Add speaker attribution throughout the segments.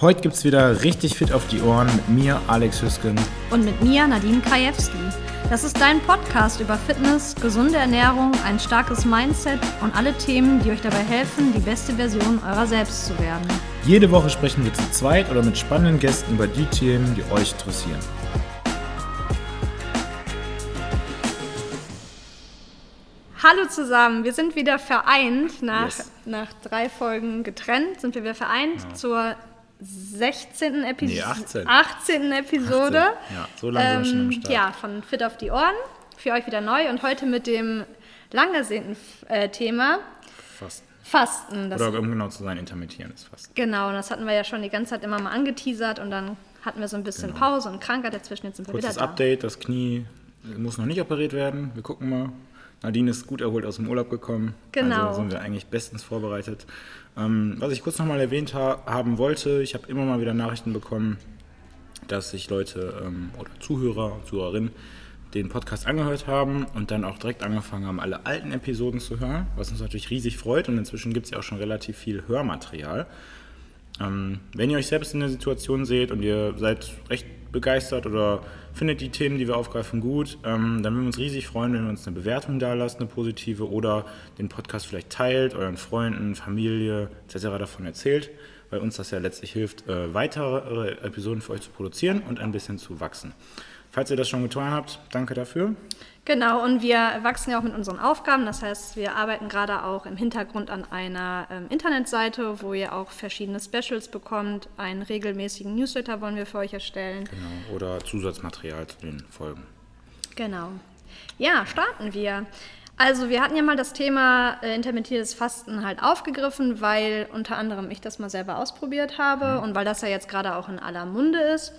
Speaker 1: Heute gibt es wieder richtig fit auf die Ohren mit mir, Alex Hüsken.
Speaker 2: Und mit mir, Nadine Krajewski. Das ist dein Podcast über Fitness, gesunde Ernährung, ein starkes Mindset und alle Themen, die euch dabei helfen, die beste Version eurer selbst zu werden.
Speaker 1: Jede Woche sprechen wir zu zweit oder mit spannenden Gästen über die Themen, die euch interessieren.
Speaker 2: Hallo zusammen, wir sind wieder vereint. Nach,
Speaker 1: Yes.
Speaker 2: nach drei Folgen getrennt sind wir wieder vereint zur 16. Episode.
Speaker 1: Nee, 18.
Speaker 2: 18. Episode.
Speaker 1: 18. Ja, so lange wir schon am Start.
Speaker 2: Ja, von Fit auf die Ohren. Für euch wieder neu und heute mit dem lang ersehnten äh, Thema
Speaker 1: Fast.
Speaker 2: Fasten. Das,
Speaker 1: Oder um genau zu sein, intermittierendes Fasten.
Speaker 2: genau, und das hatten wir ja schon die ganze Zeit immer mal angeteasert und dann hatten wir so ein bisschen Pause und Krankheit dazwischen. Jetzt sind wir
Speaker 1: Kurzes
Speaker 2: wieder da.
Speaker 1: Update, das Knie muss noch nicht operiert werden. Wir gucken mal. Nadine ist gut erholt aus dem Urlaub gekommen.
Speaker 2: Genau.
Speaker 1: Also sind wir eigentlich bestens vorbereitet. Ähm, was ich kurz nochmal erwähnt ha haben wollte, ich habe immer mal wieder Nachrichten bekommen, dass sich Leute ähm, oder Zuhörer und Zuhörerinnen den Podcast angehört haben und dann auch direkt angefangen haben, alle alten Episoden zu hören, was uns natürlich riesig freut. Und inzwischen gibt es ja auch schon relativ viel Hörmaterial. Ähm, wenn ihr euch selbst in der Situation seht und ihr seid recht begeistert oder findet die Themen, die wir aufgreifen, gut, ähm, dann würden wir uns riesig freuen, wenn ihr uns eine Bewertung da lasst, eine positive, oder den Podcast vielleicht teilt, euren Freunden, Familie etc. davon erzählt, weil uns das ja letztlich hilft, äh, weitere Episoden für euch zu produzieren und ein bisschen zu wachsen. Falls ihr das schon getan habt, danke dafür.
Speaker 2: Genau, und wir wachsen ja auch mit unseren Aufgaben. Das heißt, wir arbeiten gerade auch im Hintergrund an einer ähm, Internetseite, wo ihr auch verschiedene Specials bekommt. Einen regelmäßigen Newsletter wollen wir für euch erstellen.
Speaker 1: Genau. Oder Zusatzmaterial zu den Folgen.
Speaker 2: Genau. Ja, starten wir. Also wir hatten ja mal das Thema äh, intermittierendes Fasten halt aufgegriffen, weil unter anderem ich das mal selber ausprobiert habe und weil das ja jetzt gerade auch in aller Munde ist.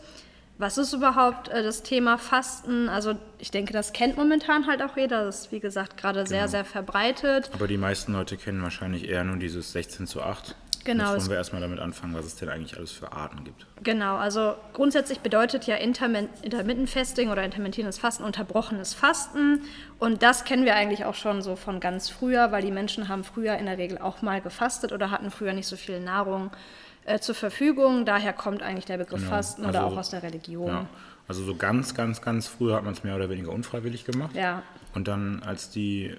Speaker 2: Was ist überhaupt äh, das Thema Fasten? Also ich denke, das kennt momentan halt auch jeder. Das ist wie gesagt gerade sehr, sehr verbreitet.
Speaker 1: Aber die meisten Leute kennen wahrscheinlich eher nur dieses 16 zu 8.
Speaker 2: Genau,
Speaker 1: Jetzt wollen wir erstmal damit anfangen, was es denn eigentlich alles für Arten gibt.
Speaker 2: Genau, also grundsätzlich bedeutet ja Intermin- Intermittent Fasting oder intermittierendes Fasten unterbrochenes Fasten. Und das kennen wir eigentlich auch schon so von ganz früher, weil die Menschen haben früher in der Regel auch mal gefastet oder hatten früher nicht so viel Nahrung äh, zur Verfügung. Daher kommt eigentlich der Begriff
Speaker 1: Genau,
Speaker 2: Fasten oder
Speaker 1: also-
Speaker 2: auch aus der Religion.
Speaker 1: Ja. Also so ganz, ganz, ganz früher hat man es mehr oder weniger unfreiwillig gemacht.
Speaker 2: Ja.
Speaker 1: Und dann, als die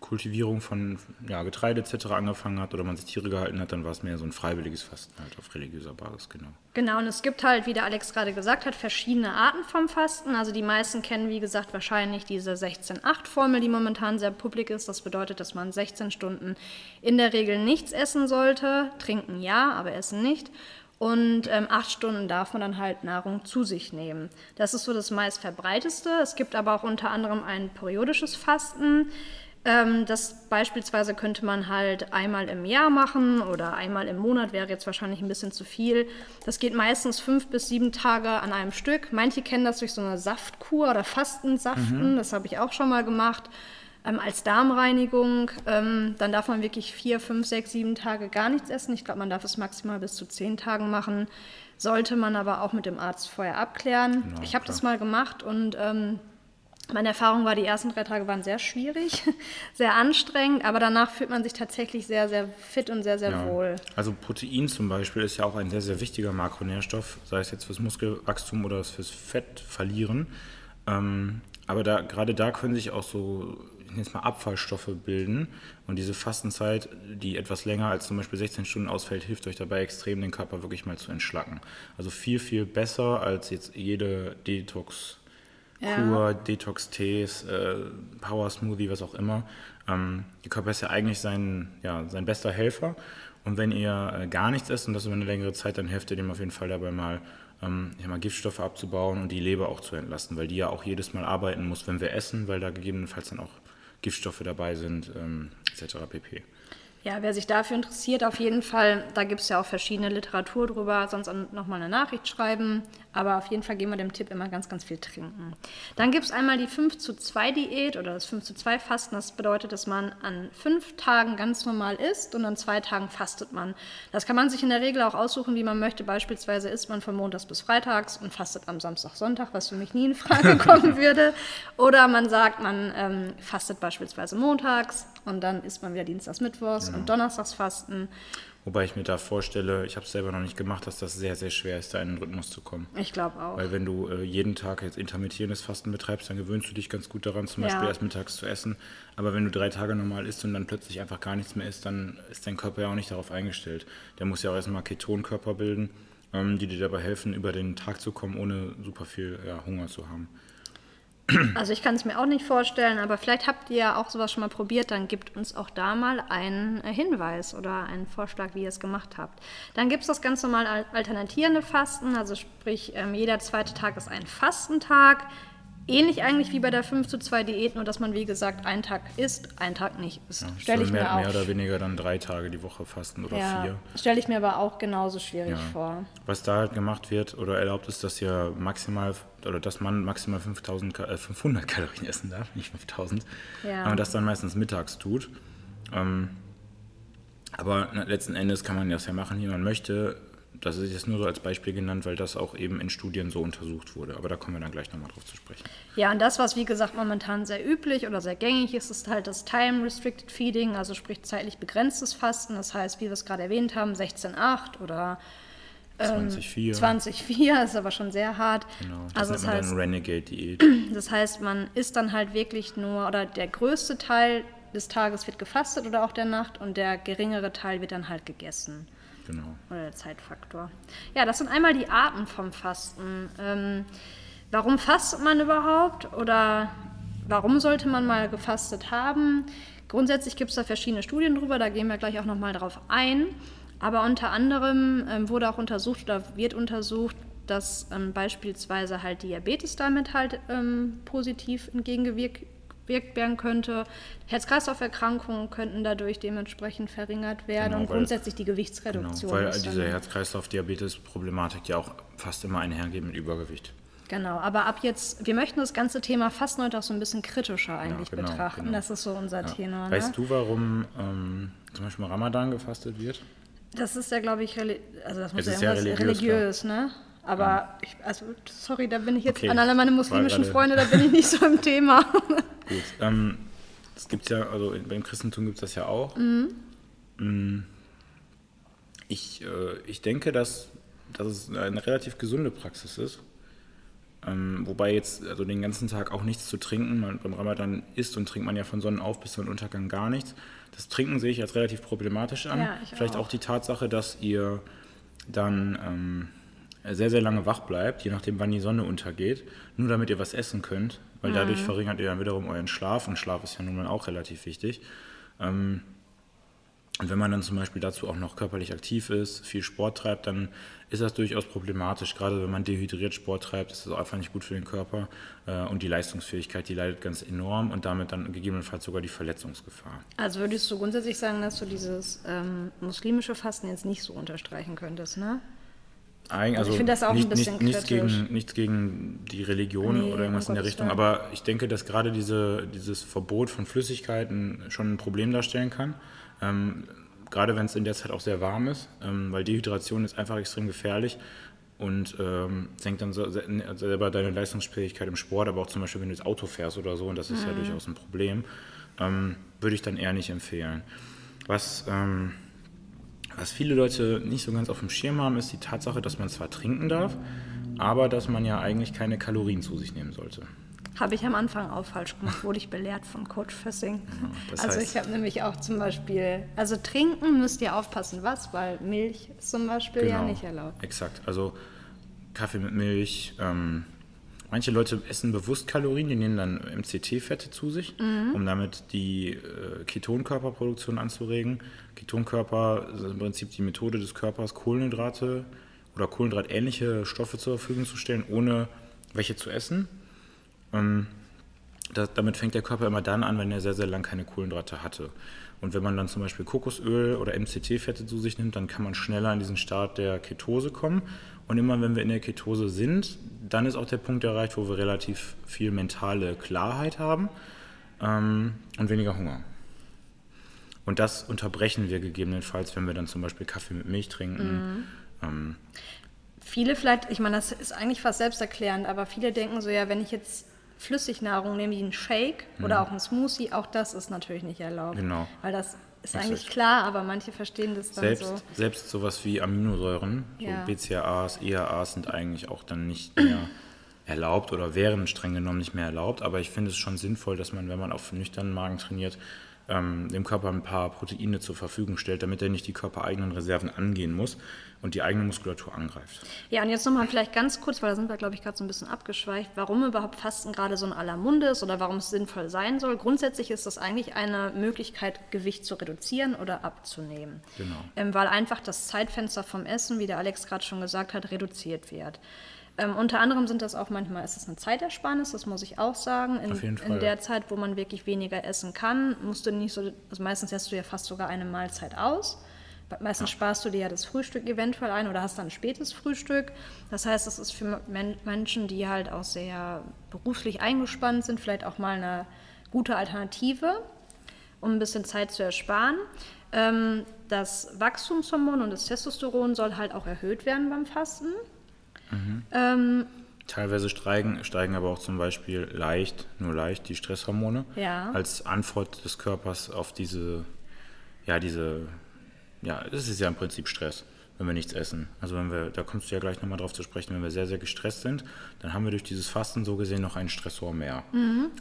Speaker 1: Kultivierung von ja, Getreide etc. angefangen hat oder man sich Tiere gehalten hat, dann war es mehr so ein freiwilliges Fasten halt auf religiöser Basis, genau.
Speaker 2: Genau, und es gibt halt, wie der Alex gerade gesagt hat, verschiedene Arten vom Fasten. Also die meisten kennen, wie gesagt, wahrscheinlich diese 16-8-Formel, die momentan sehr publik ist. Das bedeutet, dass man 16 Stunden in der Regel nichts essen sollte. Trinken ja, aber essen nicht. Und ähm, acht Stunden darf man dann halt Nahrung zu sich nehmen. Das ist so das meistverbreiteste. Es gibt aber auch unter anderem ein periodisches Fasten. Ähm, das beispielsweise könnte man halt einmal im Jahr machen oder einmal im Monat wäre jetzt wahrscheinlich ein bisschen zu viel. Das geht meistens fünf bis sieben Tage an einem Stück. Manche kennen das durch so eine Saftkur oder Fastensaften. Das habe ich auch schon mal gemacht. Ähm, als Darmreinigung, ähm, dann darf man wirklich vier, fünf, sechs, sieben Tage gar nichts essen. Ich glaube, man darf es maximal bis zu zehn Tagen machen. Sollte man aber auch mit dem Arzt vorher abklären.
Speaker 1: Genau,
Speaker 2: ich habe das mal gemacht und ähm, meine Erfahrung war, die ersten drei Tage waren sehr schwierig, sehr anstrengend, aber danach fühlt man sich tatsächlich sehr, sehr fit und sehr, sehr
Speaker 1: Ja.
Speaker 2: wohl.
Speaker 1: Also Protein zum Beispiel ist ja auch ein sehr, sehr wichtiger Makronährstoff, sei es jetzt fürs Muskelwachstum oder fürs Fettverlieren. Ähm, aber da, gerade da können sich auch so, ich nenne jetzt mal Abfallstoffe bilden. Und diese Fastenzeit, die etwas länger als zum Beispiel 16 Stunden ausfällt, hilft euch dabei extrem, den Körper wirklich mal zu entschlacken. Also viel, viel besser als jetzt jede Detox- Kur, Detox-Tees, äh, Power-Smoothie, was auch immer. Ähm, der Körper ist ja eigentlich sein, ja, sein bester Helfer. Und wenn ihr äh, gar nichts esst und das über eine längere Zeit, dann helft ihr dem auf jeden Fall dabei mal, ähm, mal, Giftstoffe abzubauen und die Leber auch zu entlasten, weil die ja auch jedes Mal arbeiten muss, wenn wir essen, weil da gegebenenfalls dann auch Giftstoffe dabei sind, ähm, etc. pp.
Speaker 2: Ja, wer sich dafür interessiert, auf jeden Fall, da gibt es ja auch verschiedene Literatur drüber, sonst nochmal eine Nachricht schreiben. Aber auf jeden Fall geben wir dem Tipp immer ganz, ganz viel trinken. Dann gibt es einmal die 5 zu 2 Diät oder das 5 zu 2 Fasten. Das bedeutet, dass man an fünf Tagen ganz normal isst und an zwei Tagen fastet man. Das kann man sich in der Regel auch aussuchen, wie man möchte. Beispielsweise isst man von Montags bis Freitags und fastet am Samstag, Sonntag, was für mich nie in Frage kommen würde. Oder man sagt, man ähm, fastet beispielsweise montags und dann isst man wieder Dienstags, Mittwochs und Donnerstags fasten.
Speaker 1: Wobei ich mir da vorstelle, ich habe es selber noch nicht gemacht, dass das sehr, sehr schwer ist, da in den Rhythmus zu kommen.
Speaker 2: Ich glaube auch.
Speaker 1: Weil wenn du äh, jeden Tag jetzt intermittierendes Fasten betreibst, dann gewöhnst du dich ganz gut daran, zum
Speaker 2: Ja.
Speaker 1: Beispiel erst mittags zu essen. Aber wenn du drei Tage normal isst und dann plötzlich einfach gar nichts mehr isst, dann ist dein Körper ja auch nicht darauf eingestellt. Der muss ja auch erstmal Ketonkörper bilden, ähm, die dir dabei helfen, über den Tag zu kommen, ohne super viel ja, Hunger zu haben.
Speaker 2: Also ich kann es mir auch nicht vorstellen, aber vielleicht habt ihr ja auch sowas schon mal probiert, dann gebt uns auch da mal einen äh, Hinweis oder einen Vorschlag, wie ihr es gemacht habt. Dann gibt es das ganz normal al- alternatierende Fasten, also sprich ähm, jeder zweite Tag ist ein Fastentag. Ähnlich eigentlich wie bei der 5 zu 2 Diät, nur dass man wie gesagt einen Tag isst, einen Tag nicht isst.
Speaker 1: Ja,
Speaker 2: Stelle ich
Speaker 1: soll mehr,
Speaker 2: mir auch.
Speaker 1: mehr oder weniger dann drei Tage die Woche fasten oder
Speaker 2: ja,
Speaker 1: vier.
Speaker 2: stelle ich mir aber auch genauso schwierig
Speaker 1: Ja.
Speaker 2: vor.
Speaker 1: Was da halt gemacht wird oder erlaubt ist, dass ihr maximal oder dass man maximal 5000, Ka- äh, 500 Kalorien essen darf, nicht 5000.
Speaker 2: Ja.
Speaker 1: Und das dann meistens mittags tut. Ähm, aber letzten Endes kann man das ja machen, wie man möchte. Das ist jetzt nur so als Beispiel genannt, weil das auch eben in Studien so untersucht wurde. Aber da kommen wir dann gleich nochmal drauf zu sprechen.
Speaker 2: Ja, und das, was wie gesagt momentan sehr üblich oder sehr gängig ist, ist halt das Time-Restricted Feeding, also sprich zeitlich begrenztes Fasten. Das heißt, wie wir es gerade erwähnt haben, 16,8 oder
Speaker 1: 20,4.
Speaker 2: 20,4 ist aber schon sehr hart.
Speaker 1: Genau, das
Speaker 2: also das heißt,
Speaker 1: Renegade-Diät.
Speaker 2: das heißt, man isst dann halt wirklich nur, oder der größte Teil des Tages wird gefastet oder auch der Nacht und der geringere Teil wird dann halt gegessen.
Speaker 1: Genau.
Speaker 2: Oder der Zeitfaktor. Ja, das sind einmal die Arten vom Fasten. Ähm, warum fastet man überhaupt? Oder warum sollte man mal gefastet haben? Grundsätzlich gibt es da verschiedene Studien drüber, da gehen wir gleich auch nochmal drauf ein. Aber unter anderem ähm, wurde auch untersucht oder wird untersucht, dass ähm, beispielsweise halt Diabetes damit halt ähm, positiv entgegengewirkt wirkt werden könnte. Herz-Kreislauf-Erkrankungen könnten dadurch dementsprechend verringert werden
Speaker 1: Genau,
Speaker 2: und
Speaker 1: weil-
Speaker 2: grundsätzlich die
Speaker 1: Genau,
Speaker 2: Gewichtsreduktion.
Speaker 1: weil
Speaker 2: ist dann-
Speaker 1: diese Herz-Kreislauf-Diabetes-Problematik ja auch fast immer einhergeht mit Übergewicht.
Speaker 2: Genau, aber ab jetzt, wir möchten das ganze Thema Fasten heute auch so ein bisschen kritischer eigentlich
Speaker 1: genau,
Speaker 2: betrachten.
Speaker 1: genau.
Speaker 2: Das ist so unser Tenor. Ne?
Speaker 1: Weißt du, warum ähm, zum Beispiel Ramadan gefastet wird?
Speaker 2: Das ist ja, glaube ich, also das muss
Speaker 1: Es
Speaker 2: ja
Speaker 1: ist ja religiös,
Speaker 2: religiös, ne? Aber ich, also sorry, da bin ich jetzt
Speaker 1: Okay,
Speaker 2: an alle meine muslimischen Freunde, da bin ich nicht so im Thema.
Speaker 1: Gut, ähm, das gibt's ja, also beim Christentum gibt es das ja auch. Mm, Ich, äh, ich denke, dass, dass es eine relativ gesunde Praxis ist. Ähm, wobei jetzt also den ganzen Tag auch nichts zu trinken, man, beim Ramadan isst und trinkt man ja von Sonnenauf bis Sonnenuntergang gar nichts. Das Trinken sehe ich als relativ problematisch an.
Speaker 2: Ja, ich
Speaker 1: Vielleicht
Speaker 2: auch.
Speaker 1: auch die Tatsache, dass ihr dann ähm, sehr, sehr lange wach bleibt, je nachdem, wann die Sonne untergeht, nur damit ihr was essen könnt, weil dadurch verringert ihr dann wiederum euren Schlaf und Schlaf ist ja nun mal auch relativ wichtig. Ähm, und wenn man dann zum Beispiel dazu auch noch körperlich aktiv ist, viel Sport treibt, dann ist das durchaus problematisch. Gerade wenn man dehydriert Sport treibt, ist das einfach nicht gut für den Körper. Äh, Und die Leistungsfähigkeit, die leidet ganz enorm und damit dann gegebenenfalls sogar die Verletzungsgefahr.
Speaker 2: Also würdest du grundsätzlich sagen, dass du dieses ähm, muslimische Fasten jetzt nicht so unterstreichen könntest, ne?
Speaker 1: Eig-
Speaker 2: Also ich finde das auch ein
Speaker 1: nicht,
Speaker 2: bisschen
Speaker 1: nicht, nichts, gegen, nichts gegen die Religion
Speaker 2: Nee,
Speaker 1: oder irgendwas in der Richtung, aber ich denke, dass gerade diese, dieses Verbot von Flüssigkeiten schon ein Problem darstellen kann. Ähm, gerade wenn es in der Zeit auch sehr warm ist, ähm, weil Dehydration ist einfach extrem gefährlich und ähm, senkt dann so, se- selber deine Leistungsfähigkeit im Sport, aber auch zum Beispiel, wenn du jetzt Auto fährst oder so, und das ist ja durchaus ein Problem, ähm, würde ich dann eher nicht empfehlen. Was, ähm, was viele Leute nicht so ganz auf dem Schirm haben, ist die Tatsache, dass man zwar trinken darf, aber dass man ja eigentlich keine Kalorien zu sich nehmen sollte.
Speaker 2: Habe ich am Anfang auch falsch gemacht, wurde ich belehrt von Coach Fessing.
Speaker 1: das
Speaker 2: also ich habe nämlich auch zum Beispiel, also trinken müsst ihr aufpassen, was, weil Milch ist zum Beispiel ja nicht erlaubt.
Speaker 1: Genau. Exakt. Also Kaffee mit Milch. Ähm, manche Leute essen bewusst Kalorien, die nehmen dann MCT-Fette zu sich,
Speaker 2: Mhm.
Speaker 1: um damit die äh, Ketonkörperproduktion anzuregen. Ketonkörper sind im Prinzip die Methode des Körpers, Kohlenhydrate oder kohlenhydratähnliche Stoffe zur Verfügung zu stellen, ohne welche zu essen. Ähm, das, damit fängt der Körper immer dann an, wenn er sehr, sehr lang keine Kohlenhydrate hatte. Und wenn man dann zum Beispiel Kokosöl oder MCT-Fette zu sich nimmt, dann kann man schneller in diesen Start der Ketose kommen. Und immer wenn wir in der Ketose sind, dann ist auch der Punkt erreicht, wo wir relativ viel mentale Klarheit haben ähm, und weniger Hunger. Und das unterbrechen wir gegebenenfalls, wenn wir dann zum Beispiel Kaffee mit Milch trinken. Ähm,
Speaker 2: Viele vielleicht, ich meine, das ist eigentlich fast selbsterklärend, aber viele denken so, ja, wenn ich jetzt Flüssignahrung nehme, wie einen Shake oder auch einen Smoothie, auch das ist natürlich nicht erlaubt.
Speaker 1: Mhm. Genau.
Speaker 2: Weil das ist
Speaker 1: Das
Speaker 2: eigentlich klar, aber manche verstehen das dann
Speaker 1: Selbst,
Speaker 2: so.
Speaker 1: selbst sowas wie Aminosäuren,
Speaker 2: Ja.
Speaker 1: so BCAAs, EAAs sind eigentlich auch dann nicht mehr erlaubt oder wären streng genommen nicht mehr erlaubt. Aber ich finde es schon sinnvoll, dass man, wenn man auf nüchternen Magen trainiert, ähm, dem Körper ein paar Proteine zur Verfügung stellt, damit er nicht die körpereigenen Reserven angehen muss und die eigene Muskulatur angreift.
Speaker 2: Ja, und jetzt nochmal vielleicht ganz kurz, weil da sind wir, glaube ich, gerade so ein bisschen abgeschweift, warum überhaupt Fasten gerade so in aller Munde ist oder warum es sinnvoll sein soll. Grundsätzlich ist das eigentlich eine Möglichkeit, Gewicht zu reduzieren oder abzunehmen.
Speaker 1: Genau.
Speaker 2: Ähm, weil einfach das Zeitfenster vom Essen, wie der Alex gerade schon gesagt hat, reduziert wird. Ähm, unter anderem sind das auch manchmal, ist es eine Zeitersparnis, das muss ich auch sagen. In,
Speaker 1: Auf jeden
Speaker 2: in
Speaker 1: Fall.
Speaker 2: der Zeit, wo man wirklich weniger essen kann, musst du nicht so, also meistens lässt du ja fast sogar eine Mahlzeit aus. Meistens sparst du dir ja das Frühstück eventuell ein oder hast dann ein spätes Frühstück. Das heißt, es ist für Men Menschen, die halt auch sehr beruflich eingespannt sind, vielleicht auch mal eine gute Alternative, um ein bisschen Zeit zu ersparen. Ähm, das Wachstumshormon und das Testosteron soll halt auch erhöht werden beim Fasten. Ähm,
Speaker 1: Teilweise steigen, steigen aber auch zum Beispiel leicht, nur leicht, die Stresshormone
Speaker 2: Ja.
Speaker 1: als Antwort des Körpers auf diese, ja, diese, ja, es ist ja im Prinzip Stress, wenn wir nichts essen. Also wenn wir, da kommst du ja gleich nochmal drauf zu sprechen, wenn wir sehr, sehr gestresst sind, dann haben wir durch dieses Fasten so gesehen noch einen Stressor mehr.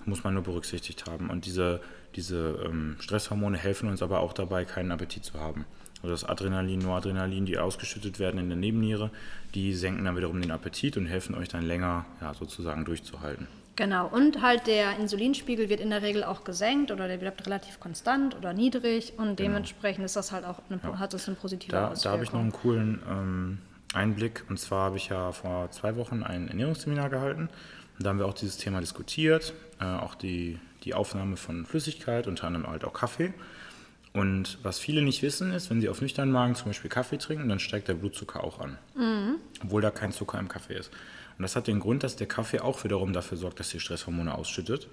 Speaker 1: Muss man nur berücksichtigt haben. Und diese, diese ähm, Stresshormone helfen uns aber auch dabei, keinen Appetit zu haben. Also das Adrenalin, Noradrenalin, die ausgeschüttet werden in der Nebenniere, die senken dann wiederum den Appetit und helfen euch dann länger ja, sozusagen durchzuhalten.
Speaker 2: Genau, und halt der Insulinspiegel wird in der Regel auch gesenkt oder der bleibt relativ konstant oder niedrig und dementsprechend ist das halt auch eine, hat das eine positive
Speaker 1: Genau. Da, da
Speaker 2: Auswirkung.
Speaker 1: habe ich noch einen coolen ähm, Einblick. Und zwar habe ich ja vor zwei Wochen ein Ernährungsseminar gehalten. Und da haben wir auch dieses Thema diskutiert, äh, auch die, die Aufnahme von Flüssigkeit, unter anderem halt auch Kaffee. Und was viele nicht wissen, ist, wenn sie auf nüchternen Magen zum Beispiel Kaffee trinken, dann steigt der Blutzucker auch an. Obwohl da kein Zucker im Kaffee ist. Und das hat den Grund, dass der Kaffee auch wiederum dafür sorgt, dass die Stresshormone ausschüttet.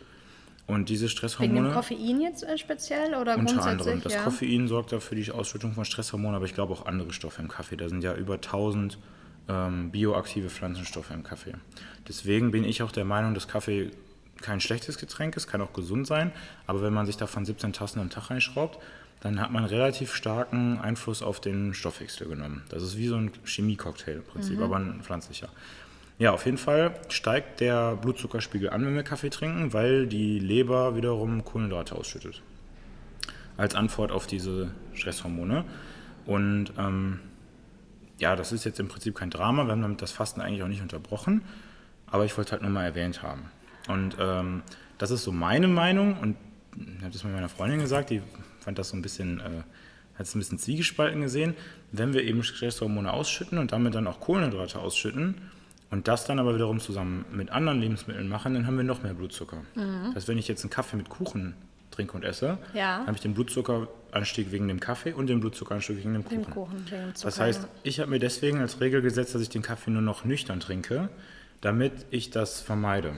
Speaker 1: Und diese
Speaker 2: Wegen
Speaker 1: Stresshormone.
Speaker 2: dem Koffein jetzt äh, speziell oder
Speaker 1: Unter
Speaker 2: grundsätzlich?
Speaker 1: anderem. Das
Speaker 2: ja?
Speaker 1: Koffein sorgt dafür die Ausschüttung von Stresshormonen, aber ich glaube auch andere Stoffe im Kaffee. Da sind ja über 1000 ähm, bioaktive Pflanzenstoffe im Kaffee. Deswegen bin ich auch der Meinung, dass Kaffee kein schlechtes Getränk ist, kann auch gesund sein, aber wenn man sich davon 17 Tassen am Tag reinschraubt, dann hat man relativ starken Einfluss auf den Stoffwechsel genommen. Das ist wie so ein Chemiecocktail im Prinzip, aber ein pflanzlicher. Ja, auf jeden Fall steigt der Blutzuckerspiegel an, wenn wir Kaffee trinken, weil die Leber wiederum Kohlenhydrate ausschüttet als Antwort auf diese Stresshormone. Und ähm, ja, das ist jetzt im Prinzip kein Drama. Wir haben damit das Fasten eigentlich auch nicht unterbrochen. Aber ich wollte halt nur mal erwähnt haben. Und ähm, das ist so meine Meinung. Und ich habe das mal meiner Freundin gesagt, die fand das so ein bisschen, äh, hat es ein bisschen zwiegespalten gesehen. Wenn wir eben Stresshormone ausschütten und damit dann auch Kohlenhydrate ausschütten und das dann aber wiederum zusammen mit anderen Lebensmitteln machen, dann haben wir noch mehr Blutzucker. Das heißt, wenn ich jetzt einen Kaffee mit Kuchen trinke und esse,
Speaker 2: Ja.
Speaker 1: habe ich den Blutzuckeranstieg wegen dem Kaffee und den Blutzuckeranstieg wegen dem Kuchen.
Speaker 2: Dem Kuchen, wegen.
Speaker 1: Das heißt, ich habe mir deswegen als Regel gesetzt, dass ich den Kaffee nur noch nüchtern trinke, damit ich das vermeide.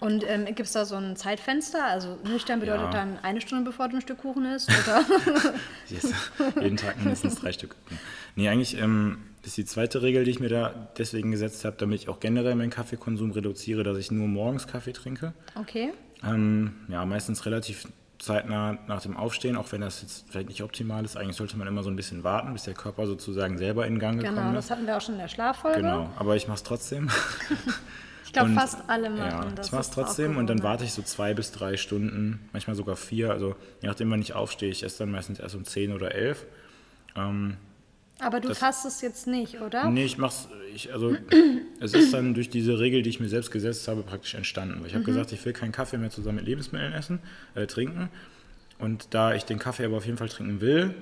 Speaker 2: Und ähm, gibt es da so ein Zeitfenster? Also nüchtern bedeutet
Speaker 1: Ja.
Speaker 2: dann eine Stunde bevor du ein Stück Kuchen isst? Oder?
Speaker 1: Yes. Jeden Tag mindestens drei Stück. Nee, eigentlich ähm, ist die zweite Regel, die ich mir da deswegen gesetzt habe, damit ich auch generell meinen Kaffeekonsum reduziere, dass ich nur morgens Kaffee trinke.
Speaker 2: okay.
Speaker 1: Ähm, ja, meistens relativ zeitnah nach dem Aufstehen, auch wenn das jetzt vielleicht nicht optimal ist. Eigentlich sollte man immer so ein bisschen warten, bis der Körper sozusagen selber in Gang gekommen
Speaker 2: Genau,
Speaker 1: ist.
Speaker 2: das hatten wir auch schon in der Schlaffolge.
Speaker 1: Genau, aber ich mache es trotzdem.
Speaker 2: Ich glaube, fast alle machen
Speaker 1: Ja,
Speaker 2: das.
Speaker 1: ich mache es trotzdem und dann warte ich so zwei bis drei Stunden, manchmal sogar vier. Also je nachdem, wann ich aufstehe. Ich esse dann meistens erst um zehn oder elf.
Speaker 2: Aber du
Speaker 1: das-
Speaker 2: fastest jetzt nicht, oder?
Speaker 1: Nee, ich mach's, ich, also es ist dann durch diese Regel, die ich mir selbst gesetzt habe, praktisch entstanden. Weil ich
Speaker 2: Mhm.
Speaker 1: habe gesagt, ich will keinen Kaffee mehr zusammen mit Lebensmitteln essen, äh, trinken. Und da ich den Kaffee aber auf jeden Fall trinken will,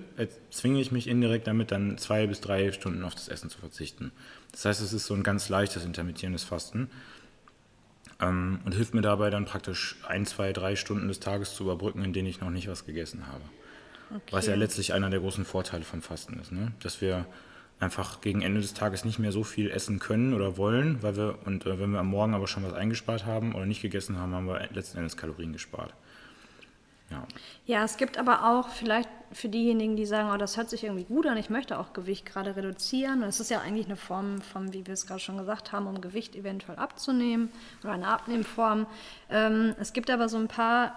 Speaker 1: zwinge ich mich indirekt damit dann zwei bis drei Stunden auf das Essen zu verzichten. Das heißt, es ist so ein ganz leichtes intermittierendes Fasten. Ähm, und hilft mir dabei dann praktisch ein, zwei, drei Stunden des Tages zu überbrücken, in denen ich noch nicht was gegessen habe. Was ja letztlich einer der großen Vorteile vom Fasten ist, ne? dass wir einfach gegen Ende des Tages nicht mehr so viel essen können oder wollen, weil wir und äh, wenn wir am Morgen aber schon was eingespart haben oder nicht gegessen haben, haben wir letzten Endes Kalorien gespart. Ja,
Speaker 2: es gibt aber auch vielleicht für diejenigen, die sagen, oh, das hört sich irgendwie gut an, ich möchte auch Gewicht gerade reduzieren. Und es ist ja eigentlich eine Form von, wie wir es gerade schon gesagt haben, um Gewicht eventuell abzunehmen oder eine Abnehmform. Ähm, es gibt aber so ein paar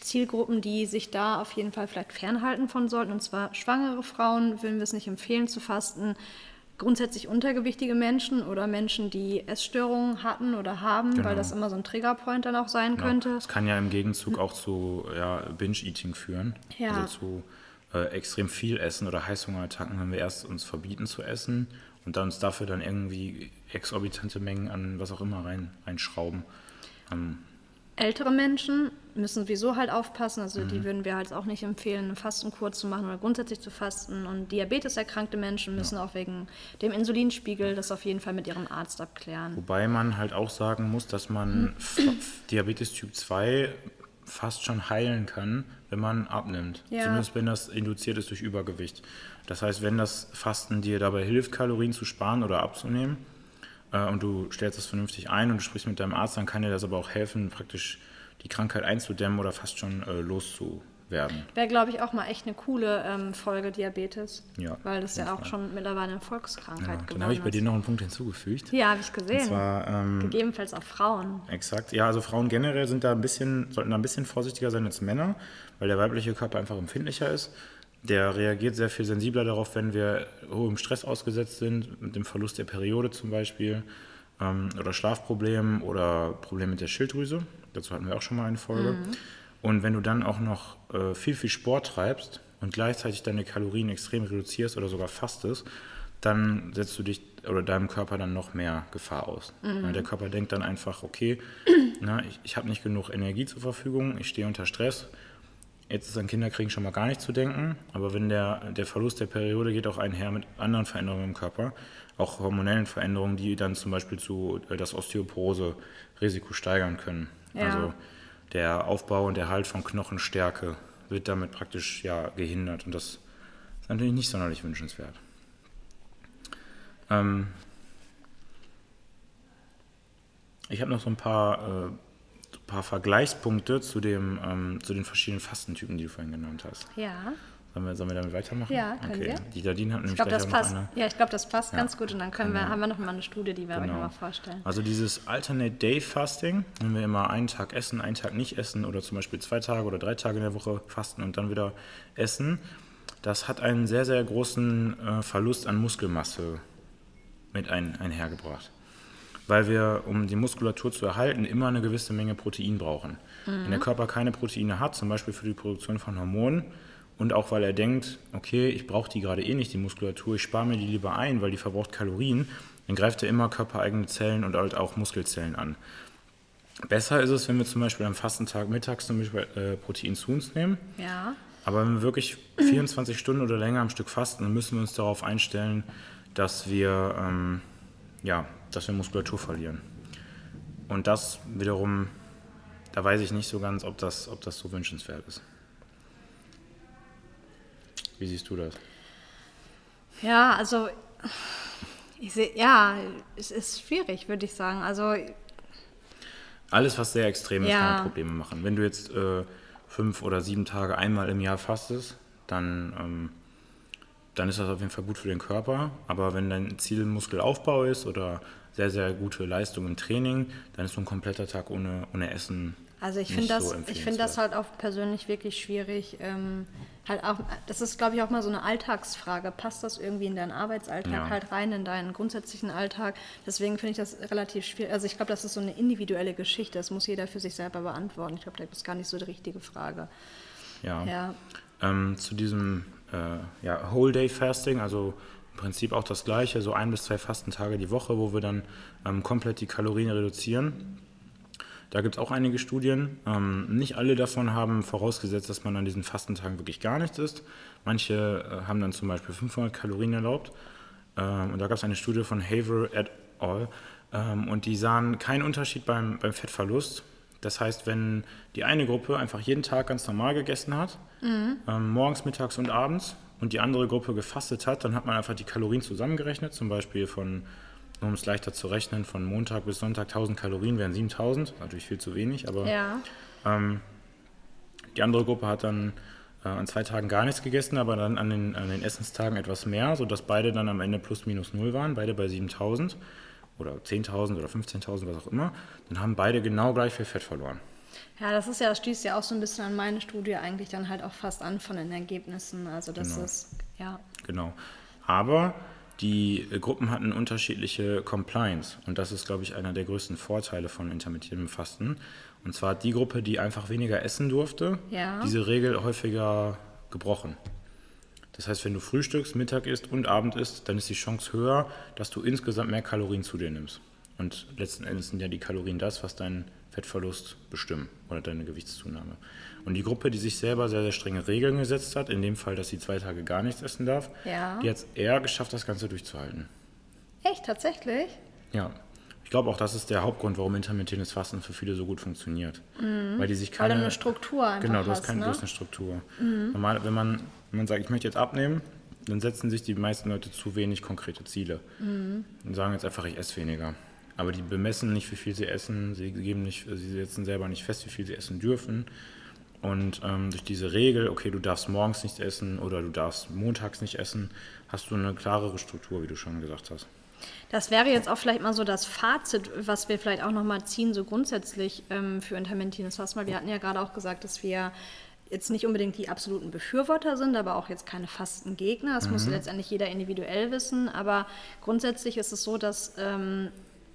Speaker 2: Zielgruppen, die sich da auf jeden Fall vielleicht fernhalten von sollten. Und zwar schwangere Frauen würden wir es nicht empfehlen zu fasten. Grundsätzlich untergewichtige Menschen oder Menschen, die Essstörungen hatten oder haben,
Speaker 1: Genau.
Speaker 2: weil das immer so ein Triggerpoint dann auch sein
Speaker 1: Ja,
Speaker 2: könnte.
Speaker 1: Das kann ja im Gegenzug auch zu ja, Binge-Eating führen.
Speaker 2: Ja.
Speaker 1: Also zu äh, extrem viel Essen oder Heißhungerattacken, wenn wir erst uns verbieten zu essen und dann uns dafür dann irgendwie exorbitante Mengen an was auch immer rein, reinschrauben. Ähm,
Speaker 2: Ältere Menschen müssen sowieso halt aufpassen, also
Speaker 1: Mhm.
Speaker 2: die würden wir halt auch nicht empfehlen, eine Fastenkur zu machen oder grundsätzlich zu fasten. Und diabeteserkrankte Menschen müssen auch wegen dem Insulinspiegel das auf jeden Fall mit ihrem Arzt abklären.
Speaker 1: Wobei man halt auch sagen muss, dass man F- Diabetes Typ 2 fast schon heilen kann, wenn man abnimmt.
Speaker 2: Ja.
Speaker 1: Zumindest wenn das induziert ist durch Übergewicht. Das heißt, wenn das Fasten dir dabei hilft, Kalorien zu sparen oder abzunehmen, äh, und du stellst das vernünftig ein und du sprichst mit deinem Arzt, dann kann dir das aber auch helfen, praktisch die Krankheit einzudämmen oder fast schon äh, loszuwerden.
Speaker 2: Wäre, glaube ich, auch mal echt eine coole ähm, Folge Diabetes.
Speaker 1: Ja,
Speaker 2: Weil das ja auch schon mittlerweile eine Volkskrankheit
Speaker 1: Ja,
Speaker 2: geworden
Speaker 1: dann habe ich bei
Speaker 2: ist.
Speaker 1: dir noch einen Punkt hinzugefügt.
Speaker 2: Ja, habe ich gesehen.
Speaker 1: Und zwar, ähm,
Speaker 2: Gegebenenfalls auch Frauen.
Speaker 1: Exakt. Ja, also Frauen generell sind da ein bisschen, sollten da ein bisschen vorsichtiger sein als Männer, weil der weibliche Körper einfach empfindlicher ist. Der reagiert sehr viel sensibler darauf, wenn wir hohem Stress ausgesetzt sind, mit dem Verlust der Periode zum Beispiel, ähm, oder Schlafproblemen oder Problemen mit der Schilddrüse. Dazu hatten wir auch schon mal eine Folge. Und wenn du dann auch noch äh, viel, viel Sport treibst und gleichzeitig deine Kalorien extrem reduzierst oder sogar fastest, dann setzt du dich oder deinem Körper dann noch mehr Gefahr aus. Ja, der Körper denkt dann einfach, okay, na, ich, ich habe nicht genug Energie zur Verfügung, ich stehe unter Stress. Jetzt ist an Kinderkriegen schon mal gar nicht zu denken, aber wenn der, der Verlust der Periode geht auch einher mit anderen Veränderungen im Körper, auch hormonellen Veränderungen, die dann zum Beispiel zu äh, das Osteoporose-Risiko steigern können.
Speaker 2: Ja.
Speaker 1: Also der Aufbau und Erhalt von Knochenstärke wird damit praktisch ja gehindert und das ist natürlich nicht sonderlich wünschenswert. Ähm, ich habe noch so ein paar, äh, paar Vergleichspunkte zu, dem, ähm, zu den verschiedenen Fastentypen, die du vorhin genannt hast.
Speaker 2: Ja.
Speaker 1: Sollen wir, sollen wir damit weitermachen?
Speaker 2: Ja, können
Speaker 1: okay.
Speaker 2: wir.
Speaker 1: Die Nadine hat
Speaker 2: Ich
Speaker 1: nämlich
Speaker 2: glaube,
Speaker 1: gleich
Speaker 2: das passt.
Speaker 1: eine.
Speaker 2: Ja, ich glaube, das passt
Speaker 1: Ja.
Speaker 2: ganz gut. Und dann können wir, haben wir noch mal eine Studie, die wir euch
Speaker 1: Genau.
Speaker 2: nochmal vorstellen.
Speaker 1: Also dieses Alternate Day Fasting, wenn wir immer einen Tag essen, einen Tag nicht essen oder zum Beispiel zwei Tage oder drei Tage in der Woche fasten und dann wieder essen, das hat einen sehr, sehr großen äh, Verlust an Muskelmasse mit ein, einhergebracht. Weil wir, um die Muskulatur zu erhalten, immer eine gewisse Menge Protein brauchen. Wenn der Körper keine Proteine hat, zum Beispiel für die Produktion von Hormonen, und auch weil er denkt, okay, ich brauche die gerade eh nicht, die Muskulatur, ich spare mir die lieber ein, weil die verbraucht Kalorien, dann greift er immer körpereigene Zellen und halt auch Muskelzellen an. Besser ist es, wenn wir zum Beispiel am Fastentag mittags zum Beispiel äh, Protein zu uns nehmen.
Speaker 2: Ja.
Speaker 1: Aber wenn wir wirklich 24 Stunden oder länger am Stück fasten, dann müssen wir uns darauf einstellen, dass wir, ähm, ja, dass wir Muskulatur verlieren. Und das wiederum, da weiß ich nicht so ganz, ob das, ob das so wünschenswert ist. Wie siehst du das?
Speaker 2: Ja, also ich sehe, ja, es ist schwierig, würde ich sagen. Also
Speaker 1: Alles, was sehr extrem ist,
Speaker 2: Ja.
Speaker 1: kann Probleme machen. Wenn du jetzt äh, fünf oder sieben Tage einmal im Jahr fastest, dann, ähm, dann ist das auf jeden Fall gut für den Körper. Aber wenn dein Ziel Muskelaufbau ist oder sehr, sehr gute Leistung im Training, dann ist so ein kompletter Tag ohne, ohne Essen.
Speaker 2: Also ich finde das,
Speaker 1: so
Speaker 2: ich finde das halt auch persönlich wirklich schwierig. Ähm, halt auch, das ist, glaube ich, auch mal so eine Alltagsfrage. Passt das irgendwie in deinen Arbeitsalltag
Speaker 1: Ja.
Speaker 2: halt rein, in deinen grundsätzlichen Alltag? Deswegen finde ich das relativ schwierig. Also ich glaube, das ist so eine individuelle Geschichte. Das muss jeder für sich selber beantworten. Ich glaube, das ist gar nicht so die richtige Frage.
Speaker 1: Ja.
Speaker 2: Ja.
Speaker 1: Ähm, zu diesem äh, ja, Whole Day Fasting, also im Prinzip auch das gleiche, so ein bis zwei Fastentage die Woche, wo wir dann ähm, komplett die Kalorien reduzieren. Da gibt es auch einige Studien. Ähm, nicht alle davon haben vorausgesetzt, dass man an diesen Fastentagen wirklich gar nichts isst. Manche äh, haben dann zum Beispiel 500 Kalorien erlaubt. Ähm, und da gab es eine Studie von Haver et al. Ähm, und die sahen keinen Unterschied beim, beim Fettverlust. Das heißt, wenn die eine Gruppe einfach jeden Tag ganz normal gegessen hat, ähm, morgens, mittags und abends, und die andere Gruppe gefastet hat, dann hat man einfach die Kalorien zusammengerechnet, zum Beispiel von, um es leichter zu rechnen, von Montag bis Sonntag 1000 Kalorien wären 7000, natürlich viel zu wenig, aber
Speaker 2: Ja.
Speaker 1: die andere Gruppe hat dann äh, an zwei Tagen gar nichts gegessen, aber dann an den, an den Essenstagen etwas mehr, sodass beide dann am Ende plus minus null waren, beide bei 7000 oder 10.000 oder 15.000, was auch immer. Dann haben beide genau gleich viel Fett verloren.
Speaker 2: Ja, das ist ja, das schließt ja auch so ein bisschen an meine Studie eigentlich dann halt auch fast an von den Ergebnissen. Also das
Speaker 1: Genau.
Speaker 2: ist, ja.
Speaker 1: Genau. Aber die äh, Gruppen hatten unterschiedliche Compliance. Und das ist, glaube ich, einer der größten Vorteile von intermittierendem Fasten. Und zwar hat die Gruppe, die einfach weniger essen durfte,
Speaker 2: Ja.
Speaker 1: diese Regel häufiger gebrochen. Das heißt, wenn du frühstückst, Mittag isst und Abend isst, dann ist die Chance höher, dass du insgesamt mehr Kalorien zu dir nimmst. Und letzten Endes sind ja die Kalorien das, was deinen Fettverlust bestimmen oder deine Gewichtszunahme. Und die Gruppe, die sich selber sehr, sehr strenge Regeln gesetzt hat, in dem Fall, dass sie zwei Tage gar nichts essen darf,
Speaker 2: Ja.
Speaker 1: die hat es eher geschafft, das Ganze durchzuhalten.
Speaker 2: Echt, tatsächlich?
Speaker 1: Ja. Ich glaube auch, das ist der Hauptgrund, warum intermittierendes Fasten für viele so gut funktioniert. Weil die sich
Speaker 2: Mhm. Weil
Speaker 1: keine...
Speaker 2: du eine Struktur einfach
Speaker 1: Genau, du hast, keine,
Speaker 2: ne?
Speaker 1: du hast eine Struktur. Normal, wenn, man, wenn man sagt, ich möchte jetzt abnehmen, dann setzen sich die meisten Leute zu wenig konkrete Ziele.
Speaker 2: Mhm.
Speaker 1: Und sagen jetzt einfach, ich esse weniger. Aber die bemessen nicht, wie viel sie essen, sie, geben nicht, sie setzen selber nicht fest, wie viel sie essen dürfen. Und ähm, durch diese Regel, okay, du darfst morgens nicht essen oder du darfst montags nicht essen, hast du eine klarere Struktur, wie du schon gesagt hast.
Speaker 2: Das wäre jetzt auch vielleicht mal so das Fazit, was wir vielleicht auch nochmal ziehen, so grundsätzlich ähm, für intermittierendes Fasten, weil wir hatten ja gerade auch gesagt, dass wir jetzt nicht unbedingt die absoluten Befürworter sind, aber auch jetzt keine Fastengegner. Das muss letztendlich jeder individuell wissen. Aber grundsätzlich ist es so, dass ähm,